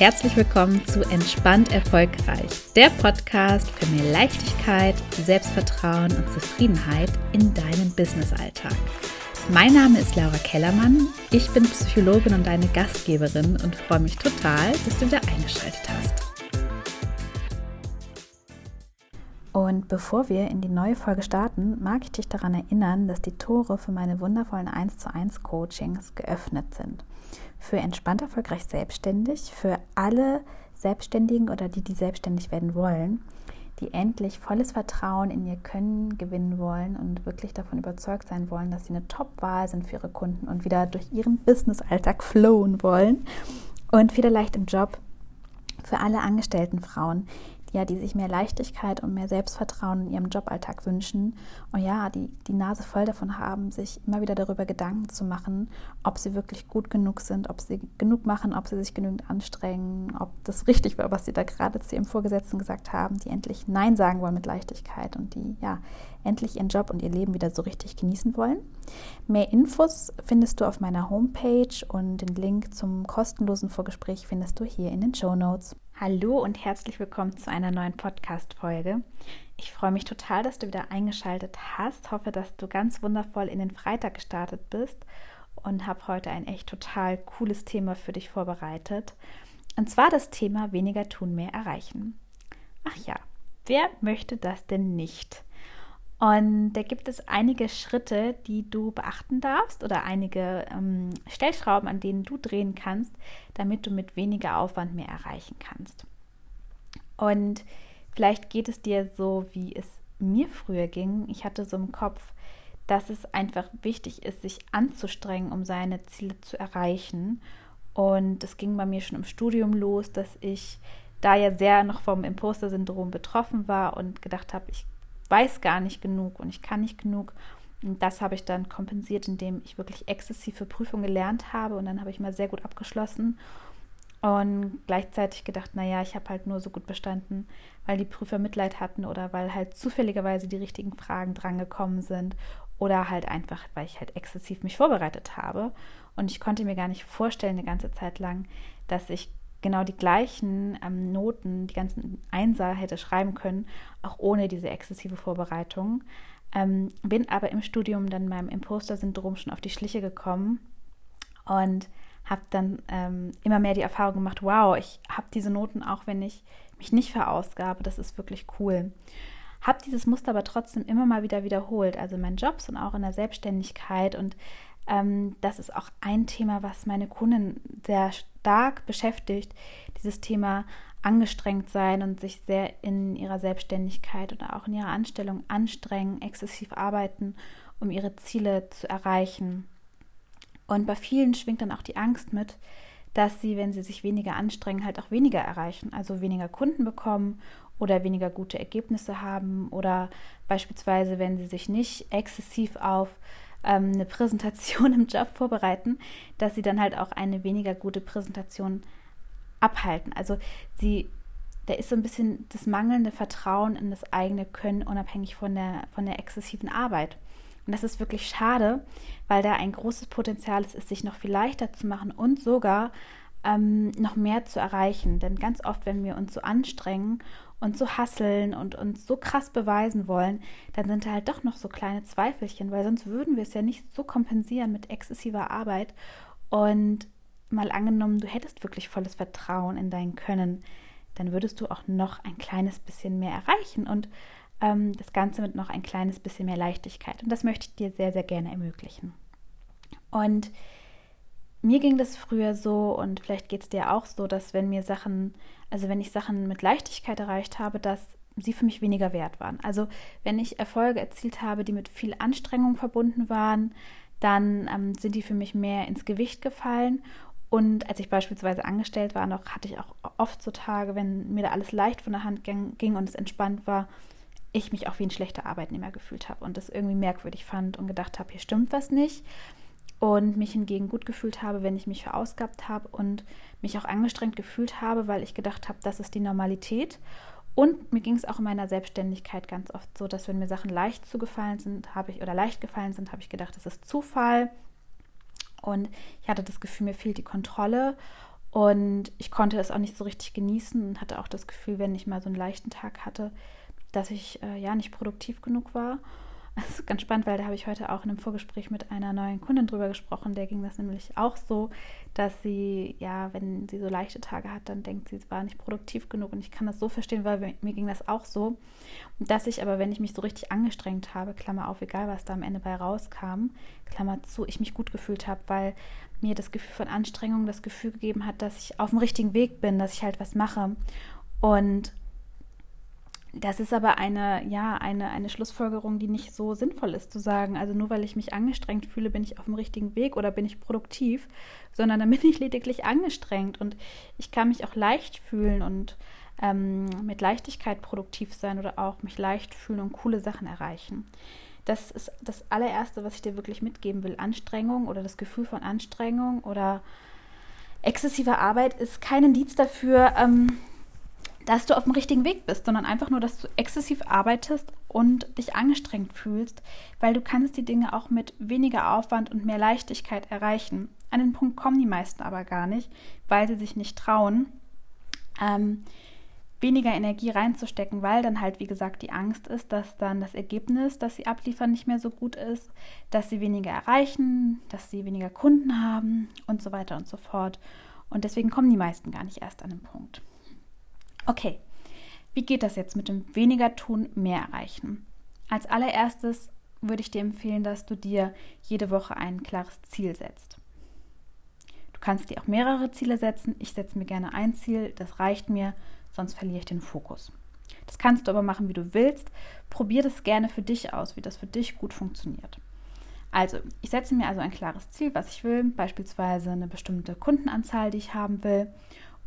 herzlich willkommen zu Entspannt Erfolgreich, der Podcast für mehr Leichtigkeit, Selbstvertrauen und Zufriedenheit in deinem Businessalltag. Mein Name ist Laura Kellermann, ich bin Psychologin und deine Gastgeberin und freue mich total, dass du wieder eingeschaltet hast. Bevor wir in die neue Folge starten, mag ich dich daran erinnern, dass die Tore für meine wundervollen 1 zu 1 Coachings geöffnet sind. Für entspannt erfolgreich selbstständig, für alle Selbstständigen oder die, die selbstständig werden wollen, die endlich volles Vertrauen in ihr Können gewinnen wollen und wirklich davon überzeugt sein wollen, dass sie eine Top-Wahl sind für ihre Kunden und wieder durch ihren Business-Alltag flowen wollen und wieder leicht im Job. Für alle angestellten Frauen, ja, die sich mehr Leichtigkeit und mehr Selbstvertrauen in ihrem Joballtag wünschen und ja, die die Nase voll davon haben, sich immer wieder darüber Gedanken zu machen, ob sie wirklich gut genug sind, ob sie genug machen, ob sie sich genügend anstrengen, ob das richtig war, was sie da gerade zu ihrem Vorgesetzten gesagt haben, die endlich Nein sagen wollen mit Leichtigkeit und die ja endlich ihren Job und ihr Leben wieder so richtig genießen wollen. Mehr Infos findest du auf meiner Homepage und den Link zum kostenlosen Vorgespräch findest du hier in den Show Notes. Hallo und herzlich willkommen zu einer neuen Podcast-Folge. Ich freue mich total, dass du wieder eingeschaltet hast. Hoffe, dass du ganz wundervoll in den Freitag gestartet bist und habe heute ein echt total cooles Thema für dich vorbereitet. Und zwar das Thema weniger tun, mehr erreichen. Ach ja, wer möchte das denn nicht? Und da gibt es einige Schritte, die du beachten darfst oder einige ähm, Stellschrauben, an denen du drehen kannst, damit du mit weniger Aufwand mehr erreichen kannst. Und vielleicht geht es dir so, wie es mir früher ging. Ich hatte so im Kopf, dass es einfach wichtig ist, sich anzustrengen, um seine Ziele zu erreichen. Und es ging bei mir schon im Studium los, dass ich da ja sehr noch vom Imposter-Syndrom betroffen war und gedacht habe, ich weiß gar nicht genug und ich kann nicht genug. Und das habe ich dann kompensiert, indem ich wirklich exzessive Prüfungen gelernt habe und dann habe ich mal sehr gut abgeschlossen und gleichzeitig gedacht, naja, ich habe halt nur so gut bestanden, weil die Prüfer Mitleid hatten oder weil halt zufälligerweise die richtigen Fragen drangekommen sind oder halt einfach, weil ich halt exzessiv mich vorbereitet habe. Und ich konnte mir gar nicht vorstellen, eine ganze Zeit lang, dass ich genau die gleichen ähm, Noten, die ganzen Einser hätte schreiben können, auch ohne diese exzessive Vorbereitung. Ähm, bin aber im Studium dann meinem Imposter-Syndrom schon auf die Schliche gekommen und habe dann ähm, immer mehr die Erfahrung gemacht, wow, ich habe diese Noten auch, wenn ich mich nicht verausgabe, das ist wirklich cool. Habe dieses Muster aber trotzdem immer mal wieder wiederholt, also in meinen Jobs und auch in der Selbstständigkeit und ähm, das ist auch ein Thema, was meine Kunden sehr stark beschäftigt, dieses Thema angestrengt sein und sich sehr in ihrer Selbstständigkeit oder auch in ihrer Anstellung anstrengen, exzessiv arbeiten, um ihre Ziele zu erreichen. Und bei vielen schwingt dann auch die Angst mit, dass sie, wenn sie sich weniger anstrengen, halt auch weniger erreichen, also weniger Kunden bekommen oder weniger gute Ergebnisse haben oder beispielsweise, wenn sie sich nicht exzessiv auf ähm, eine Präsentation im Job vorbereiten, dass sie dann halt auch eine weniger gute Präsentation abhalten. Also sie, da ist so ein bisschen das mangelnde Vertrauen in das eigene Können, unabhängig von der, von der exzessiven Arbeit. Und das ist wirklich schade, weil da ein großes Potenzial ist, es sich noch viel leichter zu machen und sogar ähm, noch mehr zu erreichen. Denn ganz oft, wenn wir uns so anstrengen und so hasseln und uns so krass beweisen wollen, dann sind da halt doch noch so kleine Zweifelchen, weil sonst würden wir es ja nicht so kompensieren mit exzessiver Arbeit. Und mal angenommen, du hättest wirklich volles Vertrauen in dein Können, dann würdest du auch noch ein kleines bisschen mehr erreichen und ähm, das Ganze mit noch ein kleines bisschen mehr Leichtigkeit. Und das möchte ich dir sehr, sehr gerne ermöglichen. Und mir ging das früher so und vielleicht geht es dir auch so, dass wenn mir Sachen, also wenn ich Sachen mit Leichtigkeit erreicht habe, dass sie für mich weniger wert waren. Also wenn ich Erfolge erzielt habe, die mit viel Anstrengung verbunden waren, dann ähm, sind die für mich mehr ins Gewicht gefallen. Und als ich beispielsweise angestellt war, noch hatte ich auch oft so Tage, wenn mir da alles leicht von der Hand ging, und es entspannt war, ich mich auch wie ein schlechter Arbeitnehmer gefühlt habe und das irgendwie merkwürdig fand und gedacht habe, hier stimmt was nicht und mich hingegen gut gefühlt habe, wenn ich mich verausgabt habe und mich auch angestrengt gefühlt habe, weil ich gedacht habe, das ist die Normalität. Und mir ging es auch in meiner Selbstständigkeit ganz oft so, dass wenn mir Sachen leicht zugefallen sind, habe ich oder leicht gefallen sind, habe ich gedacht, das ist Zufall. Und ich hatte das Gefühl, mir fehlt die Kontrolle. Und ich konnte es auch nicht so richtig genießen und hatte auch das Gefühl, wenn ich mal so einen leichten Tag hatte, dass ich äh, ja nicht produktiv genug war. Das ist ganz spannend, weil da habe ich heute auch in einem Vorgespräch mit einer neuen Kundin drüber gesprochen. Der ging das nämlich auch so, dass sie, ja, wenn sie so leichte Tage hat, dann denkt sie, es war nicht produktiv genug. Und ich kann das so verstehen, weil mir ging das auch so. Dass ich aber, wenn ich mich so richtig angestrengt habe, Klammer auf, egal was da am Ende bei rauskam, Klammer zu, ich mich gut gefühlt habe, weil mir das Gefühl von Anstrengung das Gefühl gegeben hat, dass ich auf dem richtigen Weg bin, dass ich halt was mache. Und das ist aber eine, ja, eine, eine Schlussfolgerung, die nicht so sinnvoll ist, zu sagen, also nur weil ich mich angestrengt fühle, bin ich auf dem richtigen Weg oder bin ich produktiv, sondern dann bin ich lediglich angestrengt und ich kann mich auch leicht fühlen und ähm, mit Leichtigkeit produktiv sein oder auch mich leicht fühlen und coole Sachen erreichen. Das ist das allererste, was ich dir wirklich mitgeben will. Anstrengung oder das Gefühl von Anstrengung oder exzessive Arbeit ist kein Indiz dafür, ähm, dass du auf dem richtigen Weg bist, sondern einfach nur, dass du exzessiv arbeitest und dich angestrengt fühlst, weil du kannst die Dinge auch mit weniger Aufwand und mehr Leichtigkeit erreichen. An den Punkt kommen die meisten aber gar nicht, weil sie sich nicht trauen, ähm, weniger Energie reinzustecken, weil dann halt, wie gesagt, die Angst ist, dass dann das Ergebnis, das sie abliefern, nicht mehr so gut ist, dass sie weniger erreichen, dass sie weniger Kunden haben und so weiter und so fort. Und deswegen kommen die meisten gar nicht erst an den Punkt. Okay, wie geht das jetzt mit dem weniger tun, mehr erreichen? Als allererstes würde ich dir empfehlen, dass du dir jede Woche ein klares Ziel setzt. Du kannst dir auch mehrere Ziele setzen. Ich setze mir gerne ein Ziel, das reicht mir, sonst verliere ich den Fokus. Das kannst du aber machen, wie du willst. Probier das gerne für dich aus, wie das für dich gut funktioniert. Also, ich setze mir also ein klares Ziel, was ich will, beispielsweise eine bestimmte Kundenanzahl, die ich haben will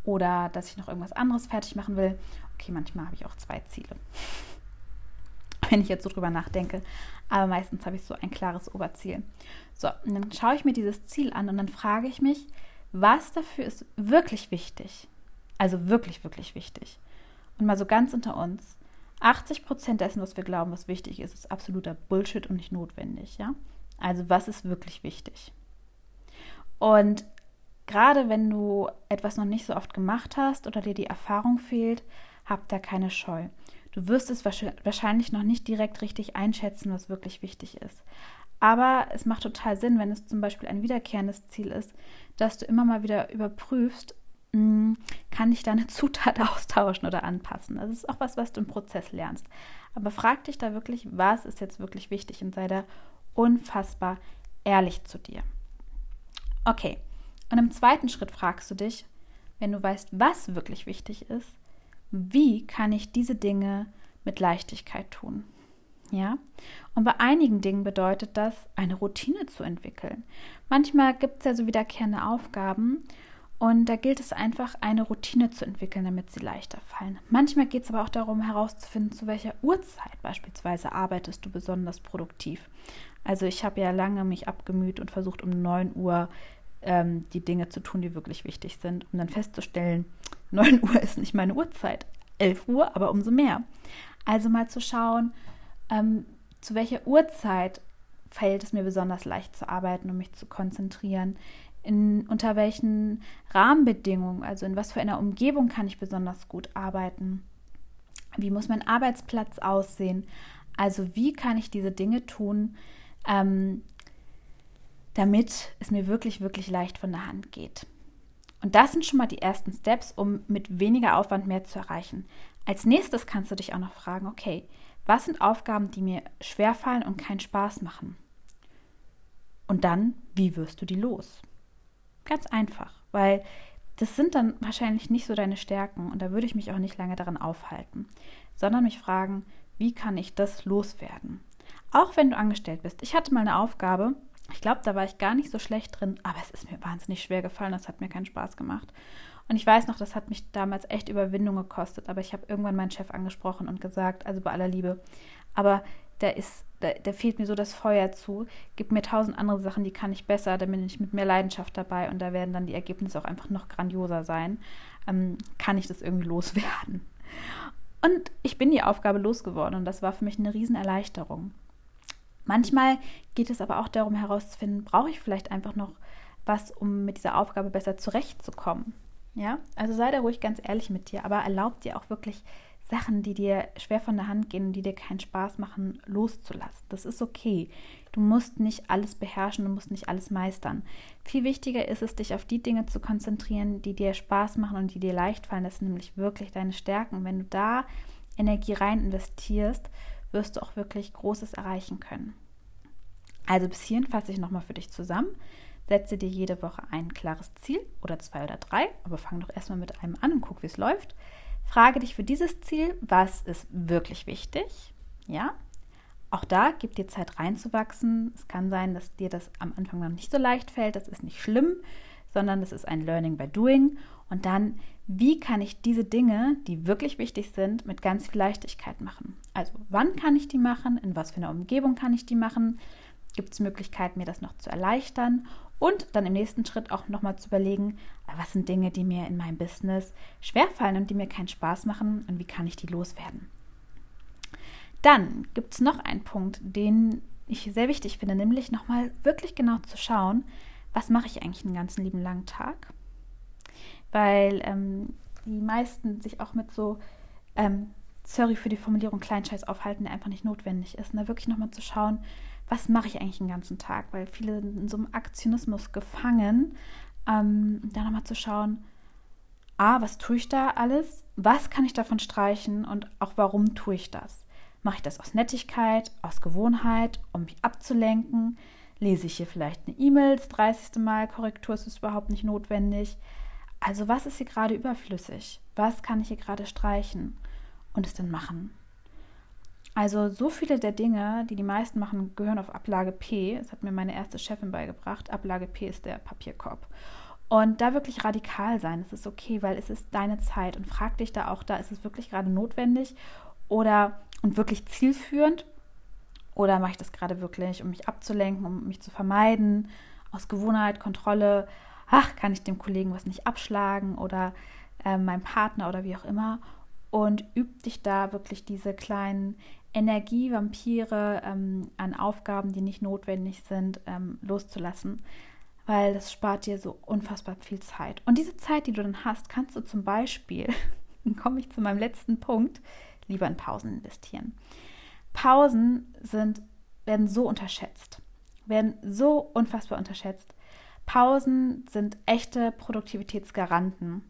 oder dass ich noch irgendwas anderes fertig machen will. Okay, manchmal habe ich auch zwei Ziele, wenn ich jetzt so drüber nachdenke. Aber meistens habe ich so ein klares Oberziel. So, und dann schaue ich mir dieses Ziel an und dann frage ich mich, was dafür ist wirklich wichtig? Also wirklich, wirklich wichtig. Und mal so ganz unter uns. 80 Prozent dessen, was wir glauben, was wichtig ist, ist absoluter Bullshit und nicht notwendig, ja? Also was ist wirklich wichtig? Und Gerade wenn du etwas noch nicht so oft gemacht hast oder dir die Erfahrung fehlt, hab da keine Scheu. Du wirst es wahrscheinlich noch nicht direkt richtig einschätzen, was wirklich wichtig ist. Aber es macht total Sinn, wenn es zum Beispiel ein wiederkehrendes Ziel ist, dass du immer mal wieder überprüfst, hm, kann ich da eine Zutat austauschen oder anpassen. Das ist auch was, was du im Prozess lernst. Aber frag dich da wirklich, was ist jetzt wirklich wichtig und sei da unfassbar ehrlich zu dir. Okay, und im zweiten Schritt fragst du dich, wenn du weißt, was wirklich wichtig ist, wie kann ich diese Dinge mit Leichtigkeit tun? Ja? Und bei einigen Dingen bedeutet das, eine Routine zu entwickeln. Manchmal gibt es ja so wiederkehrende Aufgaben und da gilt es einfach, eine Routine zu entwickeln, damit sie leichter fallen. Manchmal geht es aber auch darum, herauszufinden, zu welcher Uhrzeit beispielsweise arbeitest du besonders produktiv. Also ich habe ja lange mich abgemüht und versucht, um 9 Uhr ähm, die Dinge zu tun, die wirklich wichtig sind, um dann festzustellen, 9 Uhr ist nicht meine Uhrzeit, 11 Uhr, aber umso mehr. Also mal zu schauen, ähm, zu welcher Uhrzeit fällt es mir besonders leicht zu arbeiten, um mich zu konzentrieren, in, unter welchen Rahmenbedingungen, also in was für einer Umgebung kann ich besonders gut arbeiten, wie muss mein Arbeitsplatz aussehen, also wie kann ich diese Dinge tun, ähm, damit es mir wirklich, wirklich leicht von der Hand geht. Und das sind schon mal die ersten Steps, um mit weniger Aufwand mehr zu erreichen. Als nächstes kannst du dich auch noch fragen, okay, was sind Aufgaben, die mir schwerfallen und keinen Spaß machen? Und dann, wie wirst du die los? Ganz einfach, weil das sind dann wahrscheinlich nicht so deine Stärken und da würde ich mich auch nicht lange daran aufhalten, sondern mich fragen, wie kann ich das loswerden? Auch wenn du angestellt bist. Ich hatte mal eine Aufgabe, ich glaube, da war ich gar nicht so schlecht drin, aber es ist mir wahnsinnig schwer gefallen. Das hat mir keinen Spaß gemacht. Und ich weiß noch, das hat mich damals echt Überwindung gekostet, aber ich habe irgendwann meinen Chef angesprochen und gesagt, also bei aller Liebe, aber der ist, der, der fehlt mir so das Feuer zu, gibt mir tausend andere Sachen, die kann ich besser, da bin ich mit mehr Leidenschaft dabei und da werden dann die Ergebnisse auch einfach noch grandioser sein. Ähm, kann ich das irgendwie loswerden? Und ich bin die Aufgabe losgeworden und das war für mich eine Riesenerleichterung. Manchmal geht es aber auch darum herauszufinden, brauche ich vielleicht einfach noch was, um mit dieser Aufgabe besser zurechtzukommen. Ja, also sei da ruhig ganz ehrlich mit dir, aber erlaub dir auch wirklich Sachen, die dir schwer von der Hand gehen und die dir keinen Spaß machen, loszulassen. Das ist okay. Du musst nicht alles beherrschen, du musst nicht alles meistern. Viel wichtiger ist es, dich auf die Dinge zu konzentrieren, die dir Spaß machen und die dir leicht fallen. Das sind nämlich wirklich deine Stärken. Wenn du da Energie rein investierst, wirst du auch wirklich Großes erreichen können. Also bis hierhin fasse ich nochmal für dich zusammen. Setze dir jede Woche ein klares Ziel oder zwei oder drei, aber fang doch erstmal mit einem an und guck, wie es läuft. Frage dich für dieses Ziel, was ist wirklich wichtig? Ja, auch da gib dir Zeit reinzuwachsen. Es kann sein, dass dir das am Anfang noch nicht so leicht fällt. Das ist nicht schlimm, sondern das ist ein Learning by Doing. Und dann, wie kann ich diese Dinge, die wirklich wichtig sind, mit ganz viel Leichtigkeit machen? Also, wann kann ich die machen? In was für einer Umgebung kann ich die machen? Gibt es Möglichkeiten, mir das noch zu erleichtern? Und dann im nächsten Schritt auch nochmal zu überlegen, was sind Dinge, die mir in meinem Business schwerfallen und die mir keinen Spaß machen und wie kann ich die loswerden. Dann gibt es noch einen Punkt, den ich sehr wichtig finde, nämlich nochmal wirklich genau zu schauen, was mache ich eigentlich den ganzen lieben langen Tag? Weil ähm, die meisten sich auch mit so, ähm, sorry für die Formulierung, Kleinscheiß aufhalten, der einfach nicht notwendig ist. Und da wirklich nochmal zu schauen, was mache ich eigentlich den ganzen Tag? Weil viele sind in so einem Aktionismus gefangen, ähm, da nochmal zu schauen, A, was tue ich da alles? Was kann ich davon streichen und auch warum tue ich das? Mache ich das aus Nettigkeit, aus Gewohnheit, um mich abzulenken? Lese ich hier vielleicht eine E-Mail, das 30. Mal, Korrektur ist überhaupt nicht notwendig. Also was ist hier gerade überflüssig? Was kann ich hier gerade streichen und es dann machen? Also so viele der Dinge, die die meisten machen, gehören auf Ablage P. Das hat mir meine erste Chefin beigebracht. Ablage P ist der Papierkorb. Und da wirklich radikal sein, das ist okay, weil es ist deine Zeit und frag dich da auch, da ist es wirklich gerade notwendig oder und wirklich zielführend oder mache ich das gerade wirklich, um mich abzulenken, um mich zu vermeiden, aus Gewohnheit, Kontrolle, ach, kann ich dem Kollegen was nicht abschlagen oder äh, meinem Partner oder wie auch immer und üb dich da wirklich diese kleinen Energievampire ähm, an Aufgaben, die nicht notwendig sind, ähm, loszulassen, weil das spart dir so unfassbar viel Zeit. Und diese Zeit, die du dann hast, kannst du zum Beispiel, dann komme ich zu meinem letzten Punkt, lieber in Pausen investieren. Pausen sind, werden so unterschätzt, werden so unfassbar unterschätzt. Pausen sind echte Produktivitätsgaranten.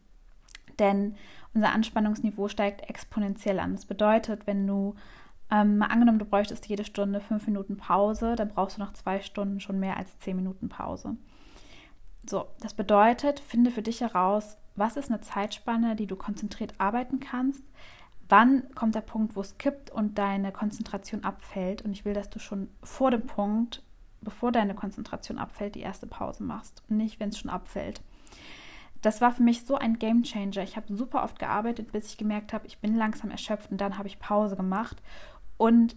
Denn unser Anspannungsniveau steigt exponentiell an. Das bedeutet, wenn du ähm, mal angenommen, du bräuchtest jede Stunde fünf Minuten Pause, dann brauchst du nach zwei Stunden schon mehr als zehn Minuten Pause. So, das bedeutet, finde für dich heraus, was ist eine Zeitspanne, die du konzentriert arbeiten kannst. Wann kommt der Punkt, wo es kippt und deine Konzentration abfällt? Und ich will, dass du schon vor dem Punkt, bevor deine Konzentration abfällt, die erste Pause machst und nicht, wenn es schon abfällt das war für mich so ein Game Changer. Ich habe super oft gearbeitet, bis ich gemerkt habe, ich bin langsam erschöpft und dann habe ich Pause gemacht. Und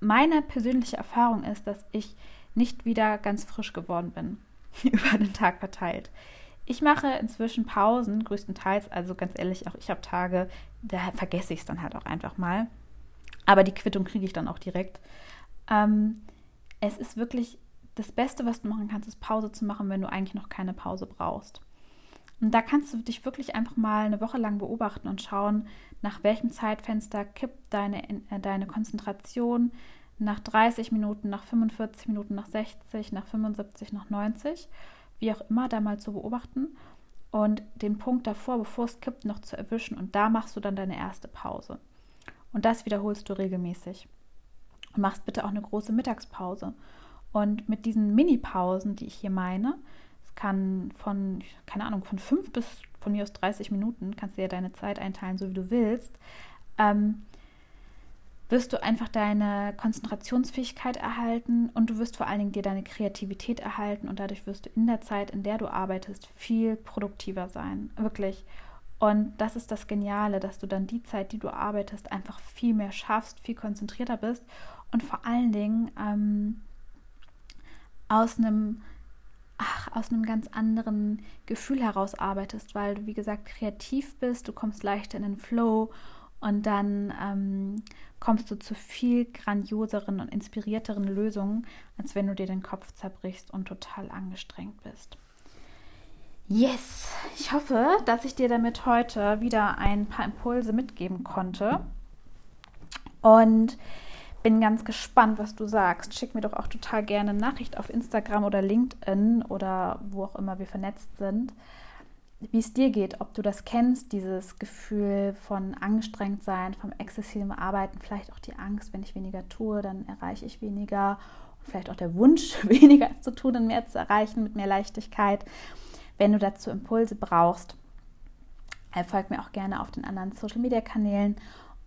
meine persönliche Erfahrung ist, dass ich nicht wieder ganz frisch geworden bin, über den Tag verteilt. Ich mache inzwischen Pausen, größtenteils, also ganz ehrlich, auch ich habe Tage, da vergesse ich es dann halt auch einfach mal. Aber die Quittung kriege ich dann auch direkt. Ähm, es ist wirklich das Beste, was du machen kannst, ist Pause zu machen, wenn du eigentlich noch keine Pause brauchst. Und da kannst du dich wirklich einfach mal eine Woche lang beobachten und schauen, nach welchem Zeitfenster kippt deine, äh, deine Konzentration nach 30 Minuten, nach 45 Minuten, nach 60, nach 75, nach 90, wie auch immer, da mal zu beobachten und den Punkt davor, bevor es kippt, noch zu erwischen. Und da machst du dann deine erste Pause. Und das wiederholst du regelmäßig. Machst bitte auch eine große Mittagspause. Und mit diesen Mini-Pausen, die ich hier meine, kann von, keine Ahnung, von fünf bis von mir aus 30 Minuten, kannst du ja deine Zeit einteilen, so wie du willst, ähm, wirst du einfach deine Konzentrationsfähigkeit erhalten und du wirst vor allen Dingen dir deine Kreativität erhalten und dadurch wirst du in der Zeit, in der du arbeitest, viel produktiver sein. Wirklich. Und das ist das Geniale, dass du dann die Zeit, die du arbeitest, einfach viel mehr schaffst, viel konzentrierter bist und vor allen Dingen ähm, aus einem ach, aus einem ganz anderen Gefühl heraus arbeitest, weil du, wie gesagt, kreativ bist, du kommst leichter in den Flow und dann ähm, kommst du zu viel grandioseren und inspirierteren Lösungen, als wenn du dir den Kopf zerbrichst und total angestrengt bist. Yes, ich hoffe, dass ich dir damit heute wieder ein paar Impulse mitgeben konnte. Und bin ganz gespannt, was du sagst. Schick mir doch auch total gerne eine Nachricht auf Instagram oder LinkedIn oder wo auch immer wir vernetzt sind, wie es dir geht, ob du das kennst, dieses Gefühl von angestrengt sein, vom exzessiven Arbeiten, vielleicht auch die Angst, wenn ich weniger tue, dann erreiche ich weniger. Vielleicht auch der Wunsch, weniger zu tun und mehr zu erreichen mit mehr Leichtigkeit. Wenn du dazu Impulse brauchst, folg mir auch gerne auf den anderen Social Media Kanälen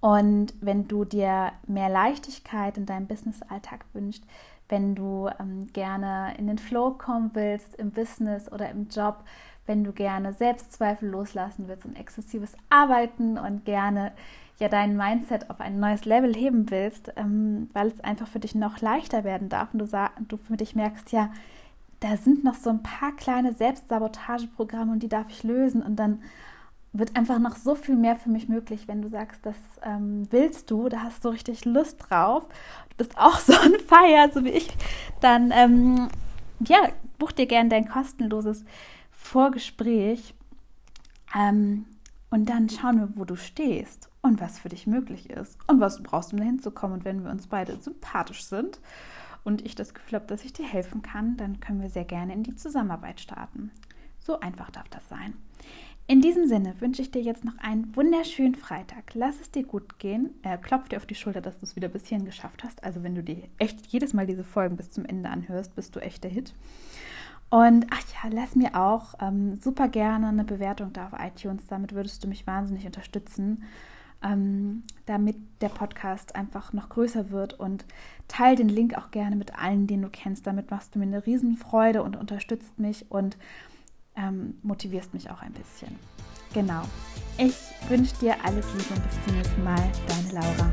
und wenn du dir mehr Leichtigkeit in deinem Business-Alltag wünschst, wenn du ähm, gerne in den Flow kommen willst im Business oder im Job, wenn du gerne Selbstzweifel loslassen willst und exzessives Arbeiten und gerne ja dein Mindset auf ein neues Level heben willst, ähm, weil es einfach für dich noch leichter werden darf und du, du für dich merkst, ja, da sind noch so ein paar kleine Selbstsabotageprogramme und die darf ich lösen und dann wird einfach noch so viel mehr für mich möglich, wenn du sagst, das ähm, willst du, da hast du richtig Lust drauf, du bist auch so ein Feier, so wie ich, dann ähm, ja, buch dir gerne dein kostenloses Vorgespräch ähm, und dann schauen wir, wo du stehst und was für dich möglich ist und was du brauchst, um dahin zu kommen. Und wenn wir uns beide sympathisch sind und ich das Gefühl habe, dass ich dir helfen kann, dann können wir sehr gerne in die Zusammenarbeit starten. So einfach darf das sein. In diesem Sinne wünsche ich dir jetzt noch einen wunderschönen Freitag. Lass es dir gut gehen. Äh, klopf dir auf die Schulter, dass du es wieder bis hierhin geschafft hast. Also wenn du dir echt jedes Mal diese Folgen bis zum Ende anhörst, bist du echt der Hit. Und ach ja, lass mir auch ähm, super gerne eine Bewertung da auf iTunes. Damit würdest du mich wahnsinnig unterstützen, ähm, damit der Podcast einfach noch größer wird. Und teile den Link auch gerne mit allen, den du kennst. Damit machst du mir eine Riesenfreude und unterstützt mich. Und ähm, motivierst mich auch ein bisschen. Genau. Ich wünsche dir alles Liebe und bis zum nächsten Mal. Deine Laura.